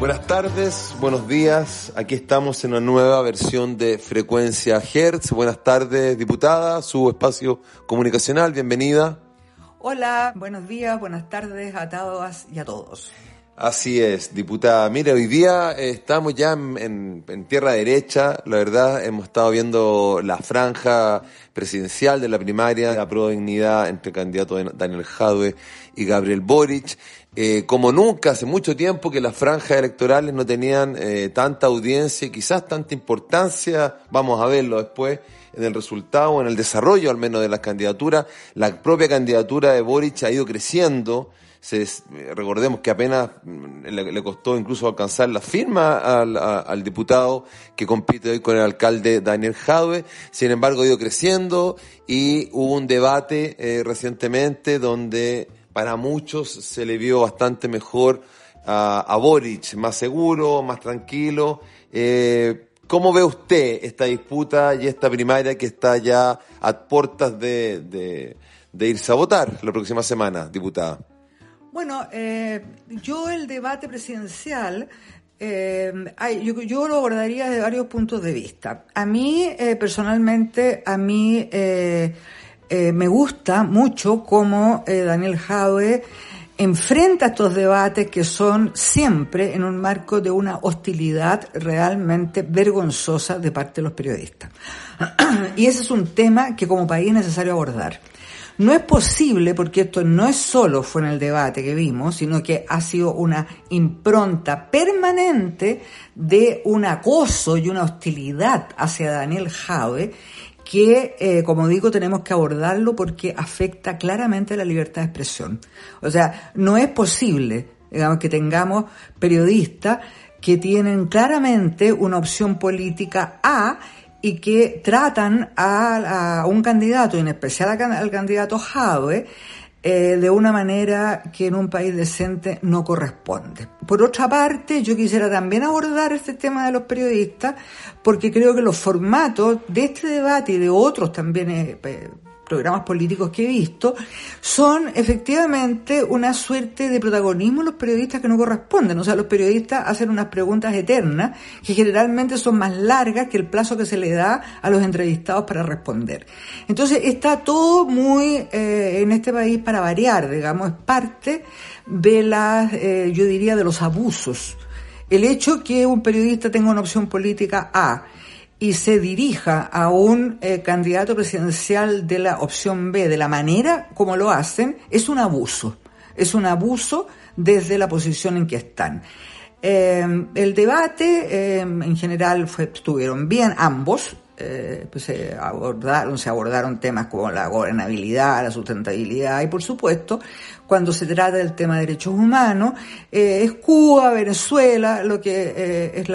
Buenas tardes, buenos días. Aquí estamos en una nueva versión de Frecuencia Hertz. Buenas tardes, diputada, su espacio comunicacional, bienvenida. Hola, buenos días, buenas tardes a todas y a todos. Así es, diputada. Mire, hoy día estamos ya en, tierra derecha, la verdad, hemos estado viendo la franja presidencial de la primaria, la de dignidad entre el candidato Daniel Jadwe y Gabriel Boric. Eh, como nunca, hace mucho tiempo que las franjas electorales no tenían eh, tanta audiencia y quizás tanta importancia, vamos a verlo después, en el resultado, en el desarrollo al menos de las candidaturas. La propia candidatura de Boric ha ido creciendo. Recordemos que apenas mm, le, costó incluso alcanzar la firma al, al, diputado que compite hoy con el alcalde Daniel Jadwe. Sin embargo, ha ido creciendo y hubo un debate eh, recientemente donde para muchos se le vio bastante mejor a, a Boric, más seguro, más tranquilo. Eh, ¿Cómo ve usted esta disputa y esta primaria que está ya a puertas de, de, irse a votar la próxima semana, diputada? Bueno, eh, yo el debate presidencial eh, yo, lo abordaría desde varios puntos de vista. A mí, eh, personalmente, a mí me gusta mucho cómo Daniel Jaue enfrenta estos debates que son siempre en un marco de una hostilidad realmente vergonzosa de parte de los periodistas. y ese es un tema que como país es necesario abordar. No es posible, porque esto no es solo fue en el debate que vimos, sino que ha sido una impronta permanente de un acoso y una hostilidad hacia Daniel Jaue que, eh, como digo, tenemos que abordarlo porque afecta claramente la libertad de expresión. O sea, no es posible, digamos, que tengamos periodistas que tienen claramente una opción política A y que tratan a, un candidato, en especial al candidato Jave, eh, de una manera que en un país decente no corresponde. Por otra parte, yo quisiera también abordar este tema de los periodistas, porque creo que los formatos de este debate y de otros también eh, programas políticos que he visto, son efectivamente una suerte de protagonismo los periodistas que no corresponden. O sea, los periodistas hacen unas preguntas eternas que generalmente son más largas que el plazo que se le da a los entrevistados para responder. Entonces, está todo muy eh, en este país para variar, digamos, es parte de las, eh, yo diría, de los abusos. El hecho que un periodista tenga una opción política A, y se dirija a un eh, candidato presidencial de la opción B de la manera como lo hacen, es un abuso. Es un abuso desde la posición en que están. Eh, el debate eh, en general estuvieron bien ambos, eh, pues se abordaron, se abordaron temas como la gobernabilidad, la sustentabilidad y por supuesto cuando se trata del tema de derechos humanos eh, es Cuba, Venezuela, lo que eh, es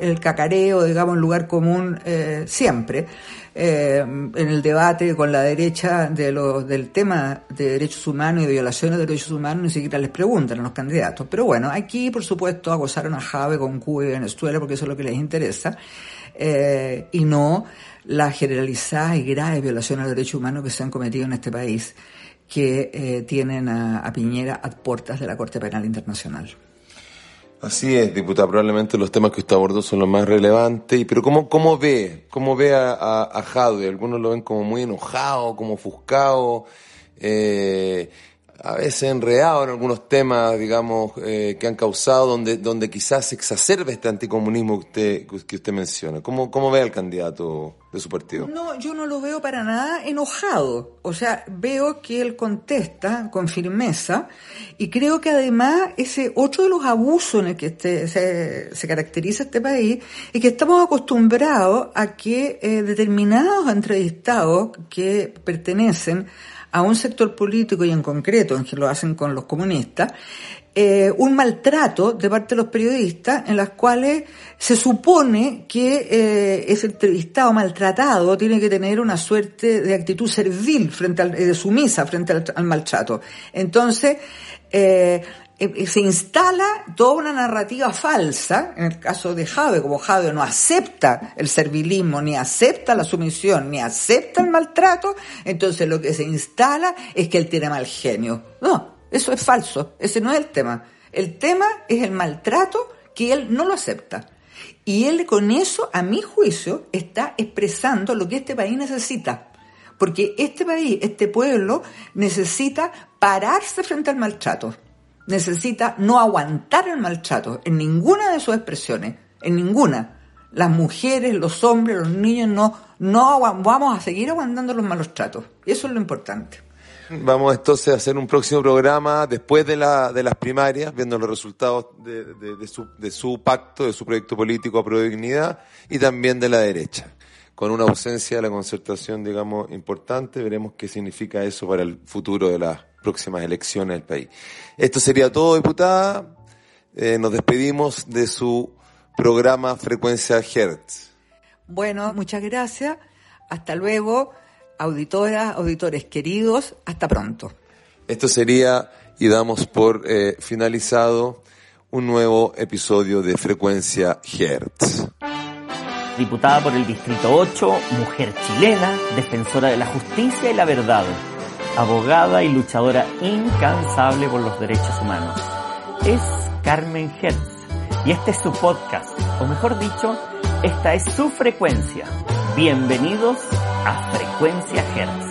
el cacareo, digamos, el lugar común eh, siempre. en el debate con la derecha de los, del tema de derechos humanos y de violaciones de derechos humanos ni siquiera les preguntan a los candidatos. Pero bueno, aquí por supuesto acosaron a Jave con Cuba y Venezuela porque eso es lo que les interesa eh, y no la generalizada y grave violación a los derechos humanos que se han cometido en este país, que eh, tienen a, Piñera a puertas de la Corte Penal Internacional. Así es, diputada, probablemente los temas que usted abordó son los más relevantes, pero ¿cómo, cómo ve? ¿Cómo ve a, a, Algunos lo ven como muy enojado, como ofuscado. Eh, a veces enredado en algunos temas, digamos, eh, que han causado, donde, donde quizás se exacerbe este anticomunismo que usted, que usted menciona. ¿Cómo, ¿Cómo ve al candidato de su partido? No, yo no lo veo para nada enojado. O sea, veo que él contesta con firmeza y creo que además ese otro de los abusos en el que este, se, se, caracteriza este país es que estamos acostumbrados a que eh, determinados entrevistados que pertenecen a un sector político y en concreto, en que lo hacen con los comunistas, eh, un maltrato de parte de los periodistas en las cuales se supone que eh, ese entrevistado maltratado tiene que tener una suerte de actitud servil frente al, de sumisa frente al, al maltrato. Entonces, eh, eh, se instala toda una narrativa falsa, en el caso de Jave, como Jave no acepta el servilismo, ni acepta la sumisión, ni acepta el maltrato, entonces lo que se instala es que él tiene mal genio. No, eso es falso, ese no es el tema. El tema es el maltrato que él no lo acepta. Y él con eso, a mi juicio, está expresando lo que este país necesita. Porque este país, este pueblo, necesita pararse frente al maltrato necesita no aguantar el maltrato en ninguna de sus expresiones, en ninguna. Las mujeres, los hombres, los niños no, no vamos a seguir aguantando los malos tratos. Eso es lo importante. Vamos entonces a hacer un próximo programa después de, la, de las primarias, viendo los resultados de, de, de, su, de su pacto, de su proyecto político a pro dignidad y también de la derecha. Con una ausencia de la concertación, digamos, importante, veremos qué significa eso para el futuro de las próximas elecciones del país. Esto sería todo, diputada. Eh, nos despedimos de su programa Frecuencia Hertz. Bueno, muchas gracias. Hasta luego, auditoras, auditores queridos. Hasta pronto. Esto sería, y damos por eh, finalizado, un nuevo episodio de Frecuencia Hertz. Diputada por el Distrito 8, mujer chilena, defensora de la justicia y la verdad abogada y luchadora incansable por los derechos humanos. Es Carmen Hertz y este es su podcast, o mejor dicho, esta es su frecuencia. Bienvenidos a Frecuencia Hertz.